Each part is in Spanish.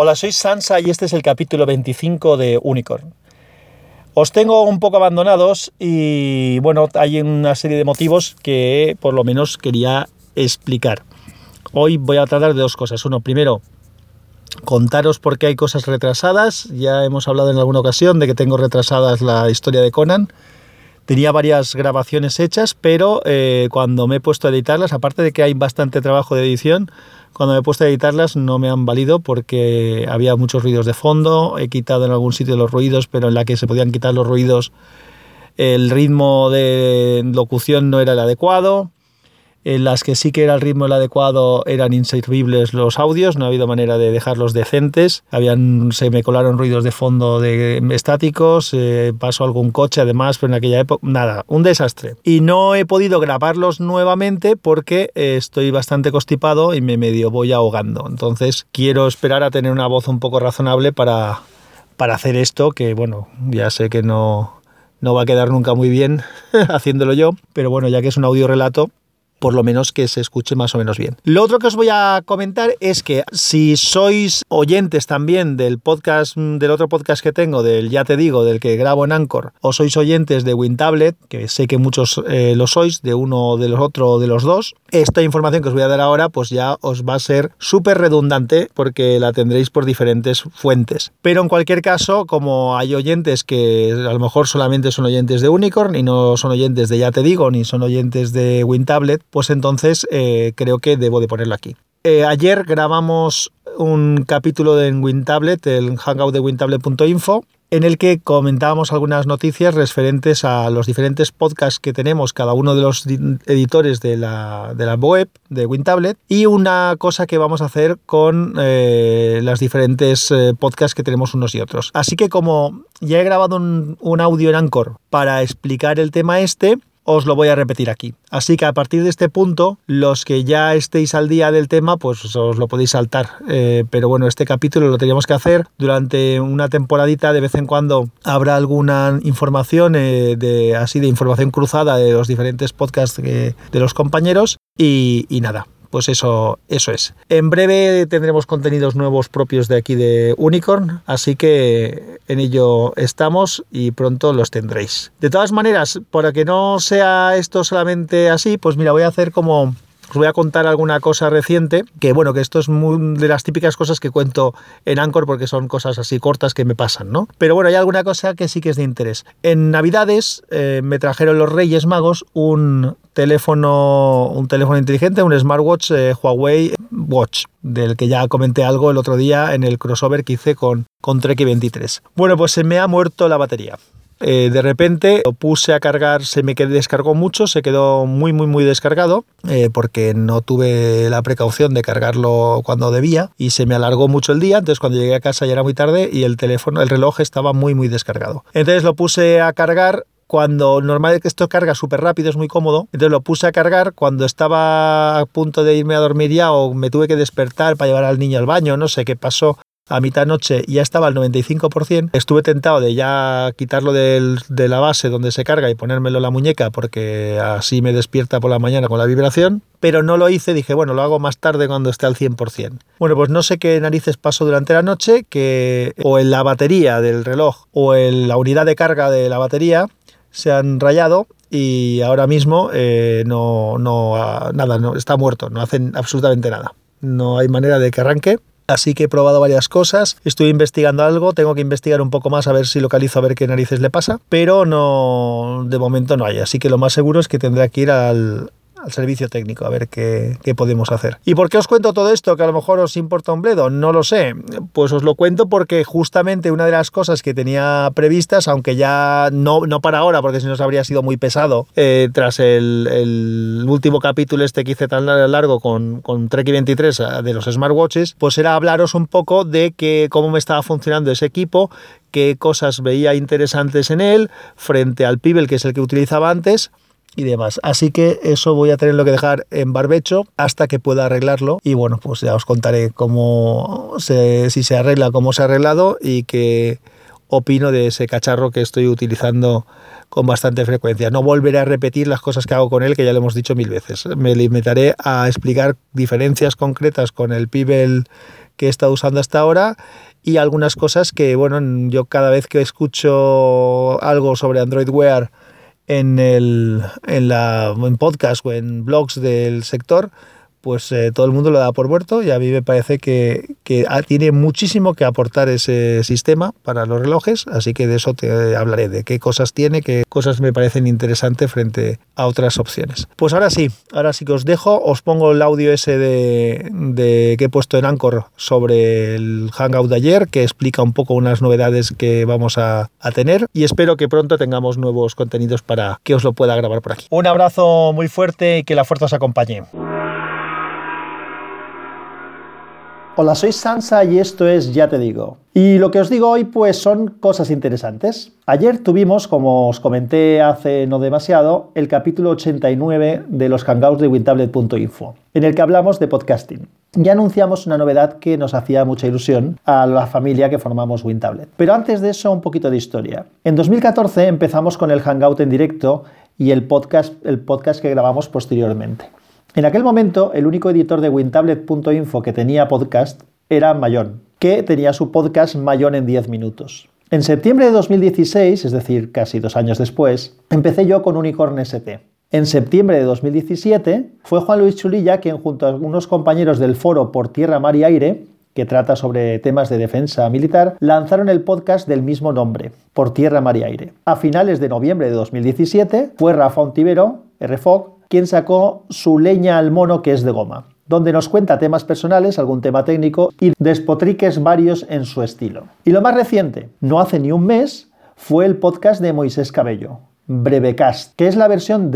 Hola, soy Sansa y este es el capítulo 25 de Unicorn. Os tengo un poco abandonados y bueno, hay una serie de motivos que por lo menos quería explicar. Hoy voy a tratar de dos cosas. Uno, primero, contaros por qué hay cosas retrasadas. Ya hemos hablado en alguna ocasión de que tengo retrasadas la historia de Conan. Tenía varias grabaciones hechas, pero eh, cuando me he puesto a editarlas, aparte de que hay bastante trabajo de edición, cuando me he puesto a editarlas no me han valido porque había muchos ruidos de fondo, he quitado en algún sitio los ruidos, pero en la que se podían quitar los ruidos el ritmo de locución no era el adecuado en las que sí que era el ritmo el adecuado eran inservibles los audios, no ha habido manera de dejarlos decentes, habían, se me colaron ruidos de fondo de estáticos, eh, pasó algún coche además, pero en aquella época, nada, un desastre. Y no he podido grabarlos nuevamente porque eh, estoy bastante constipado y me medio voy ahogando, entonces quiero esperar a tener una voz un poco razonable para, para hacer esto, que bueno, ya sé que no, no va a quedar nunca muy bien haciéndolo yo, pero bueno, ya que es un audio relato, por lo menos que se escuche más o menos bien. Lo otro que os voy a comentar es que si sois oyentes también del podcast, del otro podcast que tengo, del Ya Te Digo, del que grabo en Anchor, o sois oyentes de WinTablet, que sé que muchos eh, lo sois, de uno, de los otros, de los dos, esta información que os voy a dar ahora, pues ya os va a ser súper redundante porque la tendréis por diferentes fuentes. Pero en cualquier caso, como hay oyentes que a lo mejor solamente son oyentes de Unicorn y no son oyentes de Ya Te Digo, ni son oyentes de WinTablet, pues entonces eh, creo que debo de ponerlo aquí. Eh, ayer grabamos un capítulo de WinTablet, el hangout de wintablet.info, en el que comentábamos algunas noticias referentes a los diferentes podcasts que tenemos cada uno de los editores de la, web de WinTablet y una cosa que vamos a hacer con eh, las diferentes podcasts que tenemos unos y otros. Así que como ya he grabado un audio en Anchor para explicar el tema este, os lo voy a repetir aquí. Así que a partir de este punto, los que ya estéis al día del tema, pues os lo podéis saltar. Eh, pero bueno, este capítulo lo teníamos que hacer durante una temporadita. De vez en cuando habrá alguna información eh, de así de información cruzada de los diferentes podcasts de los compañeros. y nada, pues eso, eso es. En breve tendremos contenidos nuevos propios de aquí de Unicorn, así que en ello estamos y pronto los tendréis. De todas maneras, para que no sea esto solamente así, pues mira, voy a hacer como os voy a contar alguna cosa reciente, que bueno, que esto es de las típicas cosas que cuento en Anchor porque son cosas así cortas que me pasan, ¿no? Pero bueno, hay alguna cosa que sí que es de interés. En Navidades eh, me trajeron los Reyes Magos un teléfono, un teléfono inteligente, un smartwatch eh, Huawei Watch, del que ya comenté algo el otro día en el crossover que hice con, con Trek 23. Bueno, pues se me ha muerto la batería. Eh, de repente lo puse a cargar, se me descargó mucho, se quedó muy, muy, muy descargado, eh, porque no tuve la precaución de cargarlo cuando debía y se me alargó mucho el día. Entonces, cuando llegué a casa ya era muy tarde y el teléfono, el reloj estaba muy, muy descargado. Entonces, lo puse a cargar cuando normal que esto carga súper rápido, es muy cómodo. Entonces lo puse a cargar cuando estaba a punto de irme a dormir ya o me tuve que despertar para llevar al niño al baño, no sé qué pasó a mitad noche ya estaba al 95%. Estuve tentado de ya quitarlo de la base donde se carga y ponérmelo en la muñeca porque así me despierta por la mañana con la vibración, pero no lo hice, dije, bueno, lo hago más tarde cuando esté al 100%. Bueno, pues no sé qué narices pasó durante la noche, que o en la batería del reloj o en la unidad de carga de la batería se han rayado y ahora mismo eh, no, no, nada, no, está muerto, no hacen absolutamente nada. No hay manera de que arranque Así que he probado varias cosas, estoy investigando algo, tengo que investigar un poco más a ver si localizo a ver qué narices le pasa, pero no, de momento no hay. Así que lo más seguro es que tendré que ir al, al servicio técnico a ver qué, podemos hacer. ¿Y por qué os cuento todo esto? Que a lo mejor os importa un bledo, no lo sé. Pues os lo cuento porque justamente una de las cosas que tenía previstas, aunque ya no, no para ahora, porque si no habría sido muy pesado, eh, tras el, último capítulo este que hice tan largo con, con Trek 23 ah, de los smartwatches, pues era hablaros un poco de que, cómo me estaba funcionando ese equipo, qué cosas veía interesantes en él frente al Pibel, que es el que utilizaba antes y demás. Así que eso voy a tenerlo que dejar en barbecho hasta que pueda arreglarlo. Y bueno, pues ya os contaré cómo se, si se arregla, cómo se ha arreglado y qué opino de ese cacharro que estoy utilizando con bastante frecuencia. No volveré a repetir las cosas que hago con él, que ya lo hemos dicho mil veces. Me limitaré a explicar diferencias concretas con el Pibel que he estado usando hasta ahora y algunas cosas que, bueno, yo cada vez que escucho algo sobre Android Wear en, el, en, la, en podcast o en blogs del sector, pues eh, todo el mundo lo da por muerto y a mí me parece que, tiene muchísimo que aportar ese sistema para los relojes, así que de eso te hablaré, de qué cosas tiene, qué cosas me parecen interesantes frente a otras opciones. Pues ahora sí, ahora sí que os dejo, os pongo el audio ese de, que he puesto en Anchor sobre el Hangout de ayer, que explica un poco unas novedades que vamos a, a tener y espero que pronto tengamos nuevos contenidos para que os lo pueda grabar por aquí. Un abrazo muy fuerte y que la fuerza os acompañe. Hola, soy Sansa y esto es Ya te digo. Y lo que os digo hoy pues son cosas interesantes. Ayer tuvimos, como os comenté hace no demasiado, el capítulo 89 de los hangouts de wintablet.info, en el que hablamos de podcasting. Ya anunciamos una novedad que nos hacía mucha ilusión a la familia que formamos WinTablet. Pero antes de eso, un poquito de historia. En 2014 empezamos con el Hangout en directo y el podcast, el podcast que grabamos posteriormente. En aquel momento, el único editor de wintablet.info que tenía podcast era Mayon, que tenía su podcast Mayon en 10 minutos. En septiembre de 2016, es decir, casi dos años después, empecé yo con Unicorn ST. En septiembre de 2017 fue Juan Luis Chulilla quien junto a algunos compañeros del foro Por Tierra, Mar y Aire, que trata sobre temas de defensa militar, lanzaron el podcast del mismo nombre, Por Tierra, Mar y Aire. A finales de noviembre de 2017 fue Rafa Ontivero, RFOG, quien sacó su leña al mono que es de goma, donde nos cuenta temas personales, algún tema técnico y despotriques varios en su estilo. Y lo más reciente, no hace ni un mes, fue el podcast de Moisés Cabello, Brevecast, que es la versión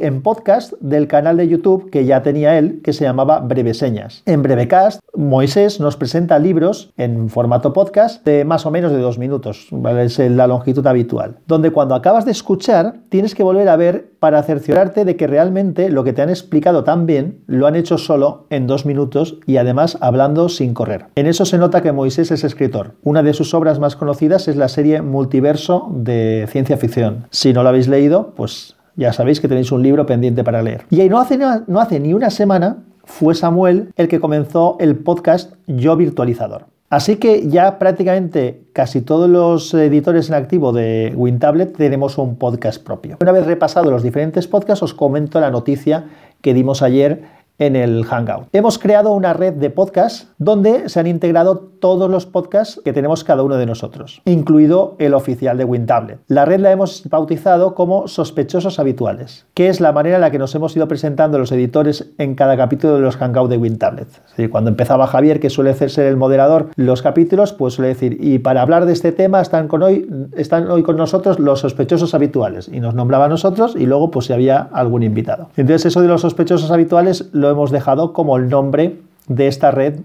en podcast del canal de YouTube que ya tenía él, que se llamaba Breveseñas. En Brevecast, Moisés nos presenta libros en formato podcast de más o menos de dos minutos, es la longitud habitual, donde cuando acabas de escuchar tienes que volver a ver para cerciorarte de que realmente lo que te han explicado tan bien lo han hecho solo en dos minutos y además hablando sin correr. En eso se nota que Moisés es escritor. Una de sus obras más conocidas es la serie Multiverso de ciencia ficción. Si no lo habéis leído, pues ya sabéis que tenéis un libro pendiente para leer. Y no hace, no hace ni una semana fue Samuel el que comenzó el podcast Yo Virtualizador. Así que ya prácticamente casi todos los editores en activo de WinTablet tenemos un podcast propio. Una vez repasado los diferentes podcasts, os comento la noticia que dimos ayer en el Hangout. Hemos creado una red de podcasts donde se han integrado todos los podcasts que tenemos cada uno de nosotros, incluido el oficial de WinTablet. La red la hemos bautizado como sospechosos habituales, que es la manera en la que nos hemos ido presentando los editores en cada capítulo de los Hangout de WinTablet. Es decir, cuando empezaba Javier, que suele ser el moderador, los capítulos, pues suele decir, y para hablar de este tema están, con hoy, están hoy con nosotros los sospechosos habituales, y nos nombraba a nosotros, y luego pues si había algún invitado. Entonces eso de los sospechosos habituales hemos dejado como el nombre de esta red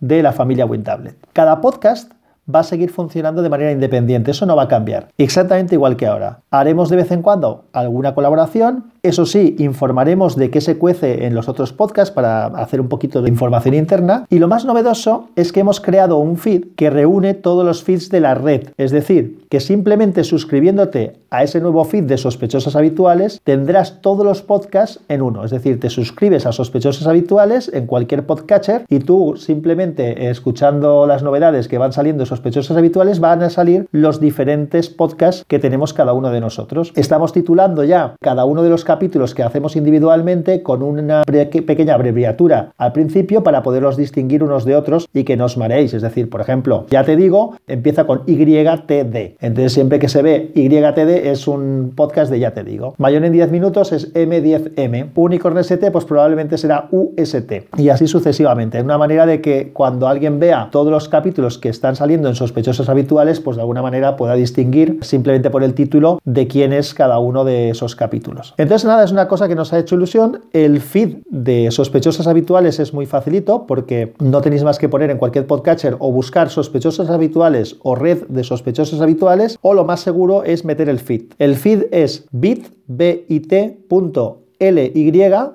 de la familia WinTablet. Cada podcast va a seguir funcionando de manera independiente, eso no va a cambiar, exactamente igual que ahora. Haremos de vez en cuando alguna colaboración, eso sí, informaremos de qué se cuece en los otros podcasts para hacer un poquito de información interna. Y lo más novedoso es que hemos creado un feed que reúne todos los feeds de la red. Es decir, que simplemente suscribiéndote a ese nuevo feed de sospechosos habituales tendrás todos los podcasts en uno. Es decir, te suscribes a sospechosos habituales en cualquier podcatcher y tú simplemente escuchando las novedades que van saliendo de habituales van a salir los diferentes podcasts que tenemos cada uno de nosotros. Estamos titulando ya cada uno de los capítulos que hacemos individualmente con una pequeña abreviatura al principio para poderlos distinguir unos de otros y que no os mareéis. Es decir, por ejemplo, ya te digo, empieza con YTD. Entonces, siempre que se ve YTD es un podcast de ya te digo. Mayor en 10 minutos es M10M. Unicorn ST, pues probablemente será UST. Y así sucesivamente. Una manera de que cuando alguien vea todos los capítulos que están saliendo en sospechosos habituales, pues de alguna manera pueda distinguir simplemente por el título de quién es cada uno de esos capítulos. Entonces, nada, es una cosa que nos ha hecho ilusión. El feed de sospechosos habituales es muy facilito porque no tenéis más que poner en cualquier podcatcher o buscar sospechosos habituales o red de sospechosos habituales o lo más seguro es meter el feed. El feed es bit.ly,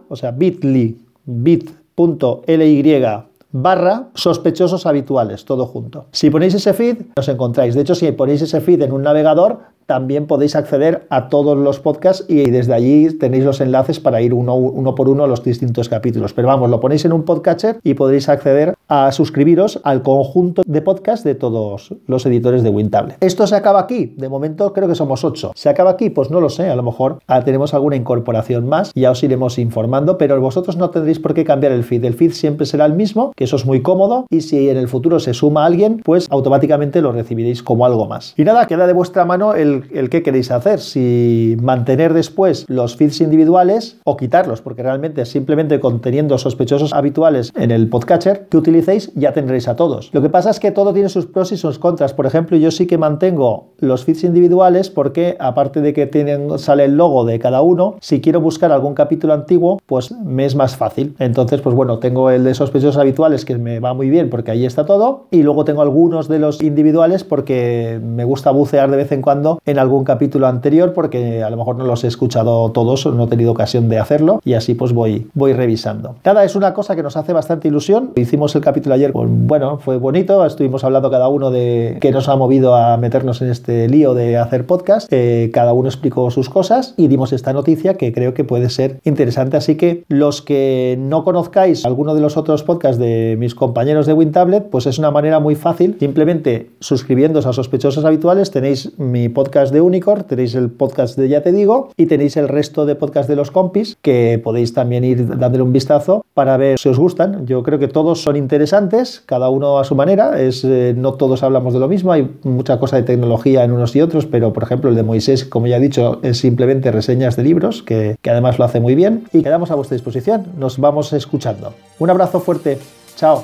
o sea, bit.ly, bit.ly barra sospechosos habituales, todo junto. Si ponéis ese feed, os encontráis. De hecho, si ponéis ese feed en un navegador, también podéis acceder a todos los podcasts y desde allí tenéis los enlaces para ir uno, por uno a los distintos capítulos. Pero vamos, lo ponéis en un podcatcher y podréis acceder a suscribiros al conjunto de podcasts de todos los editores de Wintable. ¿Esto se acaba aquí? De momento creo que somos ocho. ¿Se acaba aquí? Pues no lo sé, a lo mejor tenemos alguna incorporación más, ya os iremos informando, pero vosotros no tendréis por qué cambiar el feed. El feed siempre será el mismo, que eso es muy cómodo, y si en el futuro se suma alguien, pues automáticamente lo recibiréis como algo más. Y nada, queda de vuestra mano el, el qué queréis hacer, si mantener después los feeds individuales o quitarlos, porque realmente simplemente conteniendo sospechosos habituales en el podcatcher que utilicéis ya tendréis a todos. Lo que pasa es que todo tiene sus pros y sus contras. Por ejemplo, yo sí que mantengo los feeds individuales porque aparte de que tienen, sale el logo de cada uno, si quiero buscar algún capítulo antiguo, pues me es más fácil. Entonces, pues bueno, tengo el de sospechosos habituales que me va muy bien porque ahí está todo y luego tengo algunos de los individuales porque me gusta bucear de vez en cuando en algún capítulo anterior porque a lo mejor no los he escuchado todos o no he tenido ocasión de hacerlo y así pues voy, voy revisando. Cada es una cosa que nos hace bastante ilusión. Hicimos el capítulo ayer, pues, bueno, fue bonito, estuvimos hablando cada uno de qué nos ha movido a meternos en este lío de hacer podcast, eh, cada uno explicó sus cosas y dimos esta noticia que creo que puede ser interesante, así que los que no conozcáis alguno de los otros podcasts de mis compañeros de WinTablet, pues es una manera muy fácil, simplemente suscribiéndose a sospechosos habituales, tenéis mi podcast de Unicorn, tenéis el podcast de Ya Te Digo y tenéis el resto de podcasts de los compis que podéis también ir dándole un vistazo para ver si os gustan. Yo creo que todos son interesantes, cada uno a su manera, es, eh, no todos hablamos de lo mismo, hay mucha cosa de tecnología en unos y otros, pero por ejemplo el de Moisés, como ya he dicho, es simplemente reseñas de libros, que, que además lo hace muy bien y quedamos a vuestra disposición. Nos vamos escuchando. Un abrazo fuerte. Chao.